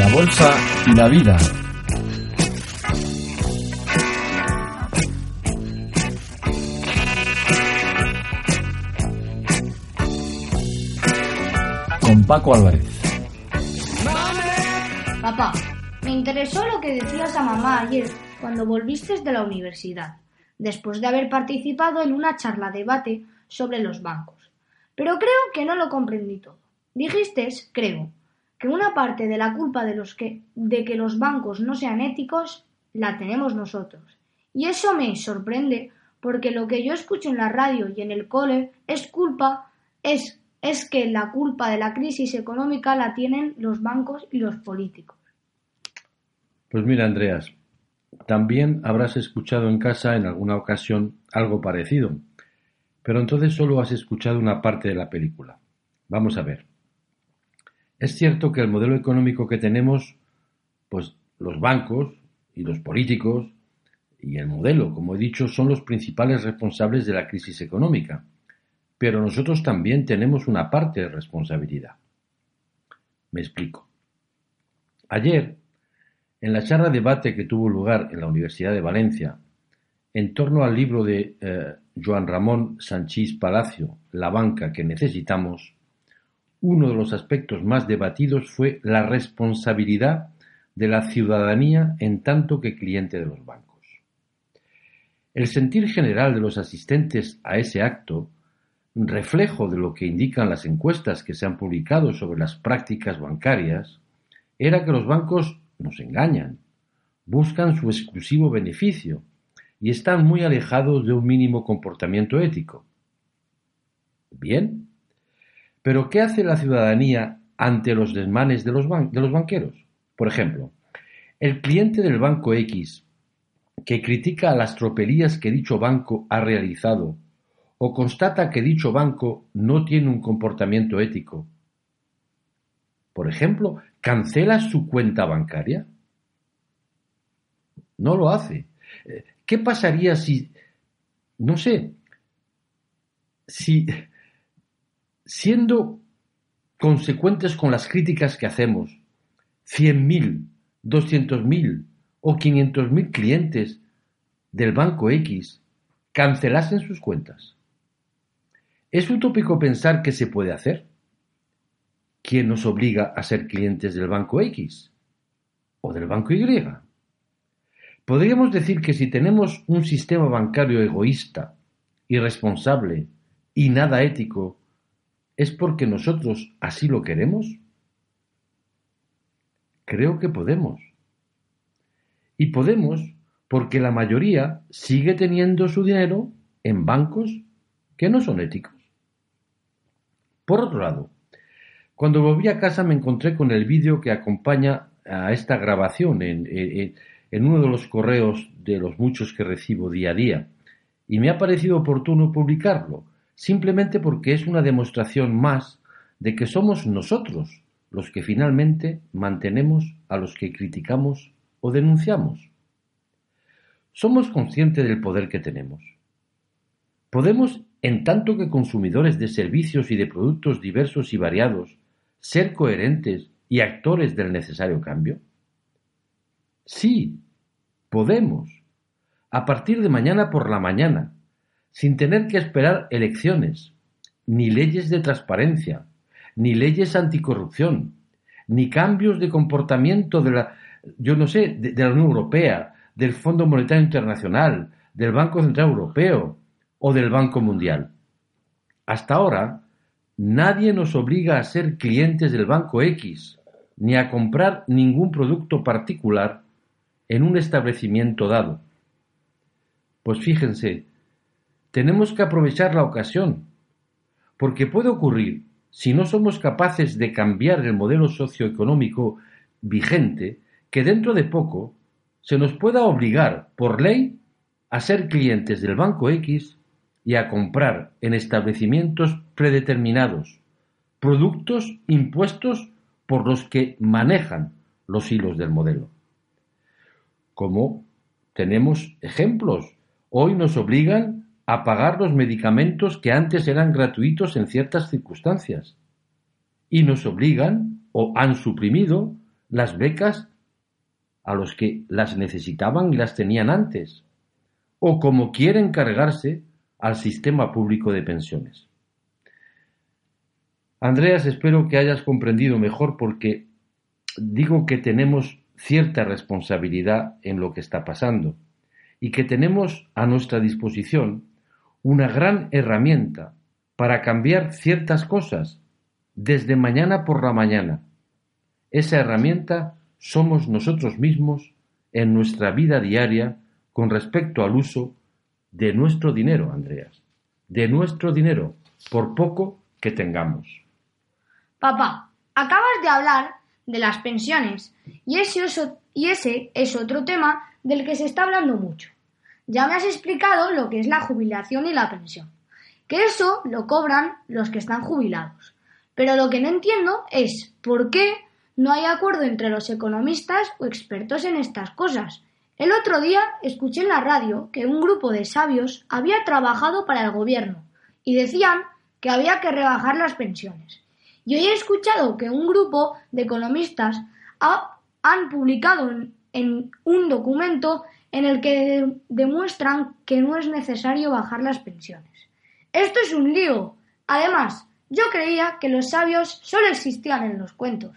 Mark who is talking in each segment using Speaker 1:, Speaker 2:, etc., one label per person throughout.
Speaker 1: La bolsa y la vida. Con Paco Álvarez.
Speaker 2: Papá, me interesó lo que decías a mamá ayer cuando volviste de la universidad, después de haber participado en una charla debate sobre los bancos. Pero creo que no lo comprendí todo. Dijiste, creo, que una parte de la culpa de, los que, de que los bancos no sean éticos la tenemos nosotros. Y eso me sorprende porque lo que yo escucho en la radio y en el cole es culpa, es, es que la culpa de la crisis económica la tienen los bancos y los políticos.
Speaker 3: Pues mira, Andreas, también habrás escuchado en casa en alguna ocasión algo parecido, pero entonces solo has escuchado una parte de la película. Vamos a ver. Es cierto que el modelo económico que tenemos, pues los bancos y los políticos y el modelo, como he dicho, son los principales responsables de la crisis económica. Pero nosotros también tenemos una parte de responsabilidad. Me explico. Ayer, en la charla debate que tuvo lugar en la Universidad de Valencia, en torno al libro de eh, Joan Ramón Sanchís Palacio, La banca que necesitamos, uno de los aspectos más debatidos fue la responsabilidad de la ciudadanía en tanto que cliente de los bancos. El sentir general de los asistentes a ese acto, reflejo de lo que indican las encuestas que se han publicado sobre las prácticas bancarias, era que los bancos nos engañan, buscan su exclusivo beneficio y están muy alejados de un mínimo comportamiento ético. Bien, pero ¿qué hace la ciudadanía ante los desmanes de los, banqueros? Por ejemplo, el cliente del banco X que critica las tropelías que dicho banco ha realizado o constata que dicho banco no tiene un comportamiento ético. Por ejemplo, ¿cancela su cuenta bancaria? No lo hace. Eh, ¿Qué pasaría si, no sé, si siendo consecuentes con las críticas que hacemos, 100.000, 200.000 o 500.000 clientes del banco X cancelasen sus cuentas. ¿Es utópico pensar que se puede hacer? ¿Quién nos obliga a ser clientes del banco X o del banco Y? Podríamos decir que si tenemos un sistema bancario egoísta, irresponsable y nada ético, ¿Es porque nosotros así lo queremos? Creo que podemos. Y podemos porque la mayoría sigue teniendo su dinero en bancos que no son éticos. Por otro lado, cuando volví a casa me encontré con el vídeo que acompaña a esta grabación en, uno de los correos de los muchos que recibo día a día y me ha parecido oportuno publicarlo simplemente porque es una demostración más de que somos nosotros los que finalmente mantenemos a los que criticamos o denunciamos. Somos conscientes del poder que tenemos. Podemos, en tanto que consumidores de servicios y de productos diversos y variados, ser coherentes y actores del necesario cambio? Sí, podemos. A partir de mañana por la mañana, sin tener que esperar elecciones, ni leyes de transparencia, ni leyes anticorrupción, ni cambios de comportamiento de la, yo no sé, de, la Unión Europea, del Fondo Monetario Internacional, del Banco Central Europeo o del Banco Mundial. Hasta ahora, nadie nos obliga a ser clientes del Banco X, ni a comprar ningún producto particular en un establecimiento dado. Pues fíjense, tenemos que aprovechar la ocasión, porque puede ocurrir, si no somos capaces de cambiar el modelo socioeconómico vigente, que dentro de poco se nos pueda obligar por ley a ser clientes del Banco X y a comprar en establecimientos predeterminados productos impuestos por los que manejan los hilos del modelo. Como tenemos ejemplos, hoy nos obligan a pagar los medicamentos que antes eran gratuitos en ciertas circunstancias y nos obligan o han suprimido las becas a los que las necesitaban y las tenían antes, o como quieren cargarse al sistema público de pensiones. Andreas, espero que hayas comprendido mejor porque digo que tenemos cierta responsabilidad en lo que está pasando y que tenemos a nuestra disposición una gran herramienta para cambiar ciertas cosas desde mañana por la mañana. Esa herramienta somos nosotros mismos en nuestra vida diaria con respecto al uso de nuestro dinero, Andreas. De nuestro dinero, por poco que tengamos.
Speaker 2: Papá, acabas de hablar de las pensiones y ese, y ese es otro tema del que se está hablando mucho. Ya me has explicado lo que es la jubilación y la pensión, que eso lo cobran los que están jubilados. Pero lo que no entiendo es por qué no hay acuerdo entre los economistas o expertos en estas cosas. El otro día escuché en la radio que un grupo de sabios había trabajado para el gobierno y decían que había que rebajar las pensiones. Y hoy he escuchado que un grupo de economistas han publicado en un documento en el que demuestran que no es necesario bajar las pensiones. Esto es un lío. Además, yo creía que los sabios solo existían en los cuentos.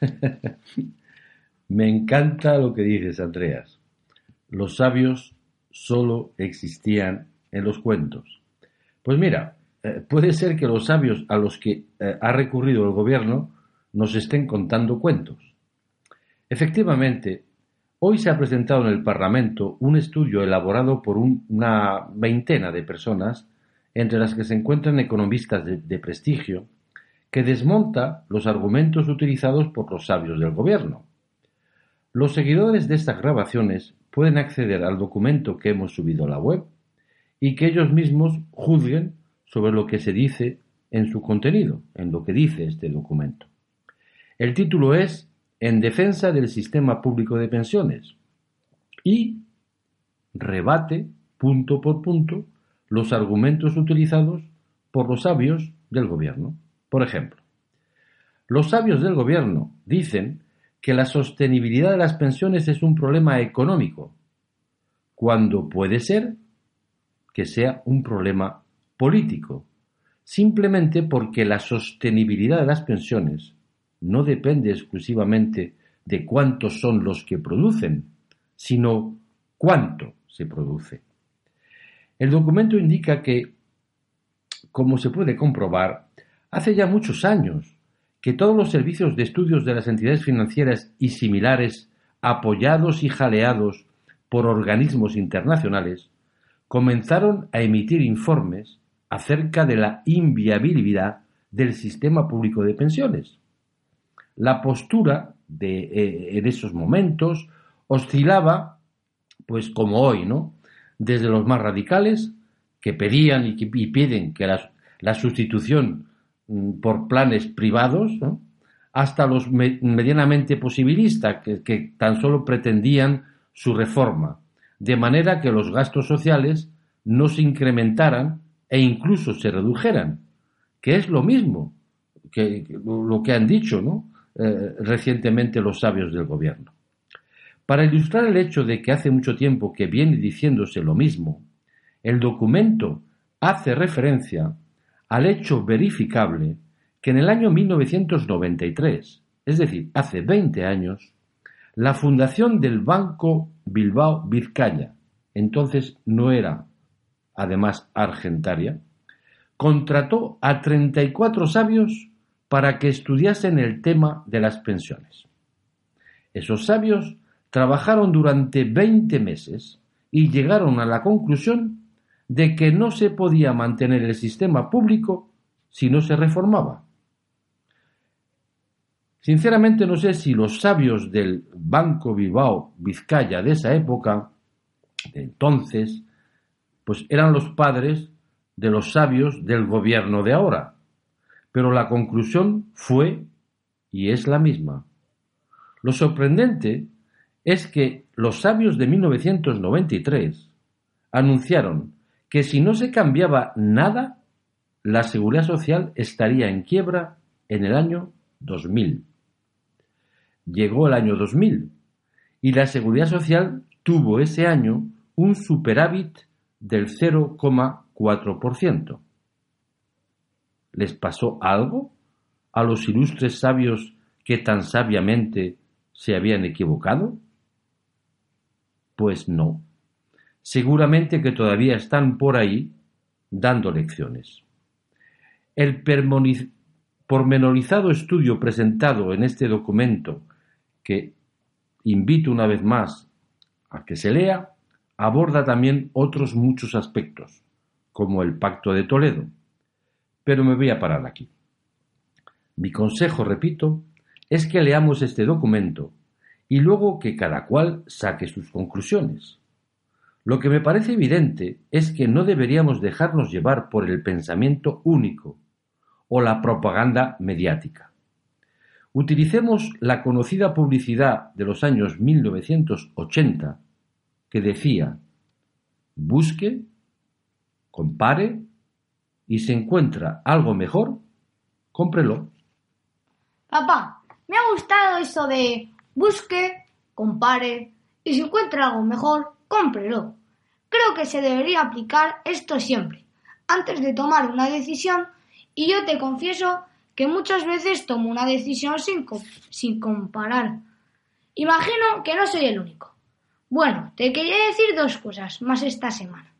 Speaker 3: Me encanta lo que dices, Andreas. Los sabios solo existían en los cuentos. Pues mira, eh, puede ser que los sabios a los que eh, ha recurrido el gobierno nos estén contando cuentos. Efectivamente, hoy se ha presentado en el Parlamento un estudio elaborado por una veintena de personas, entre las que se encuentran economistas de prestigio, que desmonta los argumentos utilizados por los sabios del gobierno. Los seguidores de estas grabaciones pueden acceder al documento que hemos subido a la web y que ellos mismos juzguen sobre lo que se dice en su contenido, en lo que dice este documento. El título es En defensa del sistema público de pensiones y rebate punto por punto los argumentos utilizados por los sabios del gobierno. Por ejemplo, los sabios del gobierno dicen que la sostenibilidad de las pensiones es un problema económico, cuando puede ser que sea un problema político, simplemente porque la sostenibilidad de las pensiones no depende exclusivamente de cuántos son los que producen, sino cuánto se produce. El documento indica que, como se puede comprobar, Hace ya muchos años que todos los servicios de estudios de las entidades financieras y similares, apoyados y jaleados por organismos internacionales, comenzaron a emitir informes acerca de la inviabilidad del sistema público de pensiones. La postura de, eh, en esos momentos oscilaba, pues como hoy, ¿no? Desde los más radicales, que pedían y, piden que la sustitución Mm, por planes privados, hasta los medianamente posibilistas, que, tan solo pretendían su reforma, de manera que los gastos sociales no se incrementaran e incluso se redujeran, que es lo mismo que lo que han dicho eh, recientemente los sabios del gobierno. Para ilustrar el hecho de que hace mucho tiempo que viene diciéndose lo mismo, el documento hace referencia al hecho verificable que en el año 1993, es decir, hace 20 años, la fundación del Banco Bilbao Vizcaya, entonces no era además argentaria, contrató a 34 sabios para que estudiasen el tema de las pensiones. Esos sabios trabajaron durante 20 meses y llegaron a la conclusión de que no se podía mantener el sistema público si no se reformaba. Sinceramente no sé si los sabios del Banco Bilbao Vizcaya de esa época, de entonces, pues eran los padres de los sabios del gobierno de ahora. Pero la conclusión fue y es la misma. Lo sorprendente es que los sabios de 1993 anunciaron que si no se cambiaba nada, la seguridad social estaría en quiebra en el año 2000. llegó el año 2000 y la Seguridad Social tuvo ese año un superávit del 0,4%. ¿Les pasó algo a los ilustres sabios que tan sabiamente se habían equivocado? Pues no. Seguramente que todavía están por ahí dando lecciones. El pormenorizado estudio presentado en este documento, que invito una vez más a que se lea, aborda también otros muchos aspectos, como el Pacto de Toledo. Pero me voy a parar aquí. Mi consejo, repito, es que leamos este documento y luego que cada cual saque sus conclusiones. Lo que me parece evidente es que no deberíamos dejarnos llevar por el pensamiento único o la propaganda mediática. Utilicemos la conocida publicidad de los años 1980 que decía busque, compare y si encuentra algo mejor, cómprelo.
Speaker 2: Papá, me ha gustado eso de busque, compare y si encuentra algo mejor, cómprelo. Creo que se debería aplicar esto siempre, antes de tomar una decisión, y yo te confieso que muchas veces tomo una decisión sin, sin comparar. Imagino que no soy el único. Bueno, te quería decir dos cosas más esta semana.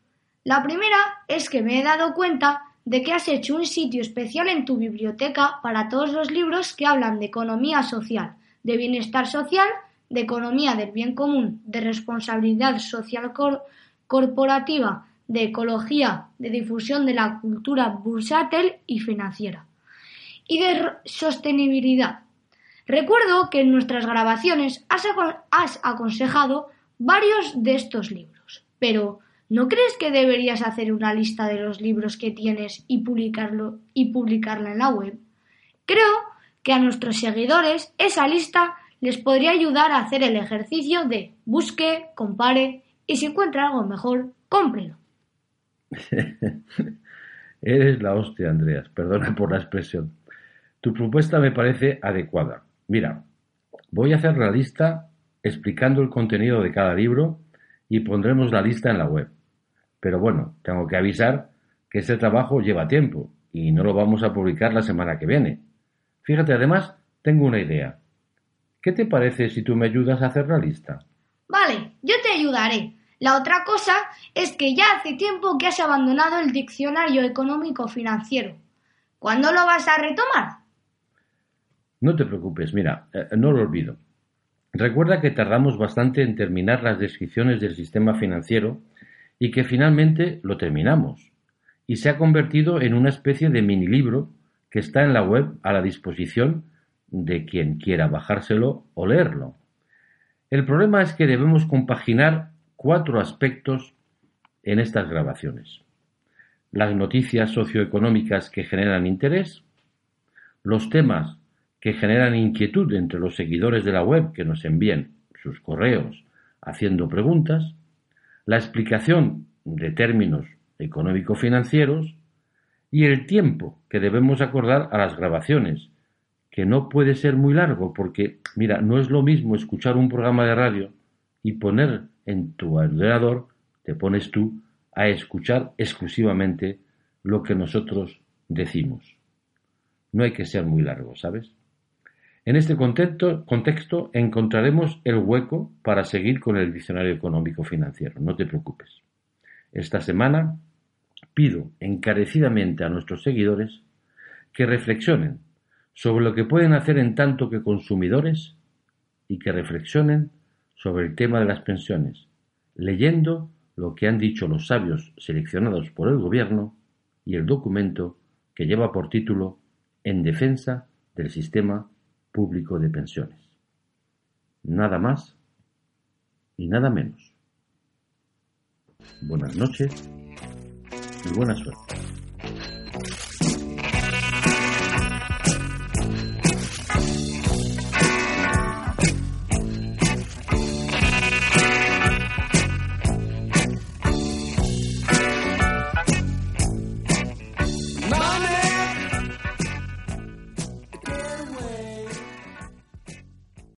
Speaker 2: La primera es que me he dado cuenta de que has hecho un sitio especial en tu biblioteca para todos los libros que hablan de economía social, de bienestar social, de economía del bien común, de responsabilidad social corporativa, de ecología, de difusión de la cultura bursátil y financiera, y de sostenibilidad. Recuerdo que en nuestras grabaciones has, has aconsejado varios de estos libros, pero ¿No crees que deberías hacer una lista de los libros que tienes y publicarlo y publicarla en la web? Creo que a nuestros seguidores esa lista les podría ayudar a hacer el ejercicio de busque, compare y si encuentra algo mejor, cómprelo.
Speaker 3: Eres la hostia, Andreas. Perdona por la expresión. Tu propuesta me parece adecuada. Mira, voy a hacer la lista explicando el contenido de cada libro y pondremos la lista en la web. Pero bueno, tengo que avisar que este trabajo lleva tiempo y no lo vamos a publicar la semana que viene. Fíjate, además, tengo una idea. ¿Qué te parece si tú me ayudas a hacer la lista?
Speaker 2: Vale, yo te ayudaré. La otra cosa es que ya hace tiempo que has abandonado el diccionario económico financiero. ¿Cuándo lo vas a retomar?
Speaker 3: No te preocupes, mira, eh, no lo olvido. Recuerda que tardamos bastante en terminar las descripciones del sistema financiero y que finalmente lo terminamos, y se ha convertido en una especie de mini libro que está en la web a la disposición de quien quiera bajárselo o leerlo. El problema es que debemos compaginar cuatro aspectos en estas grabaciones. Las noticias socioeconómicas que generan interés, los temas que generan inquietud entre los seguidores de la web que nos envíen sus correos haciendo preguntas, la explicación de términos económico-financieros y el tiempo que debemos acordar a las grabaciones, que no puede ser muy largo porque, mira, no es lo mismo escuchar un programa de radio y poner en tu ordenador, te pones tú a escuchar exclusivamente lo que nosotros decimos. No hay que ser muy largo, ¿sabes? En este contexto, encontraremos el hueco para seguir con el diccionario económico financiero, no te preocupes. Esta semana pido encarecidamente a nuestros seguidores que reflexionen sobre lo que pueden hacer en tanto que consumidores y que reflexionen sobre el tema de las pensiones, leyendo lo que han dicho los sabios seleccionados por el Gobierno y el documento que lleva por título En defensa del sistema público de pensiones. Nada más y nada menos. Buenas noches y buena suerte.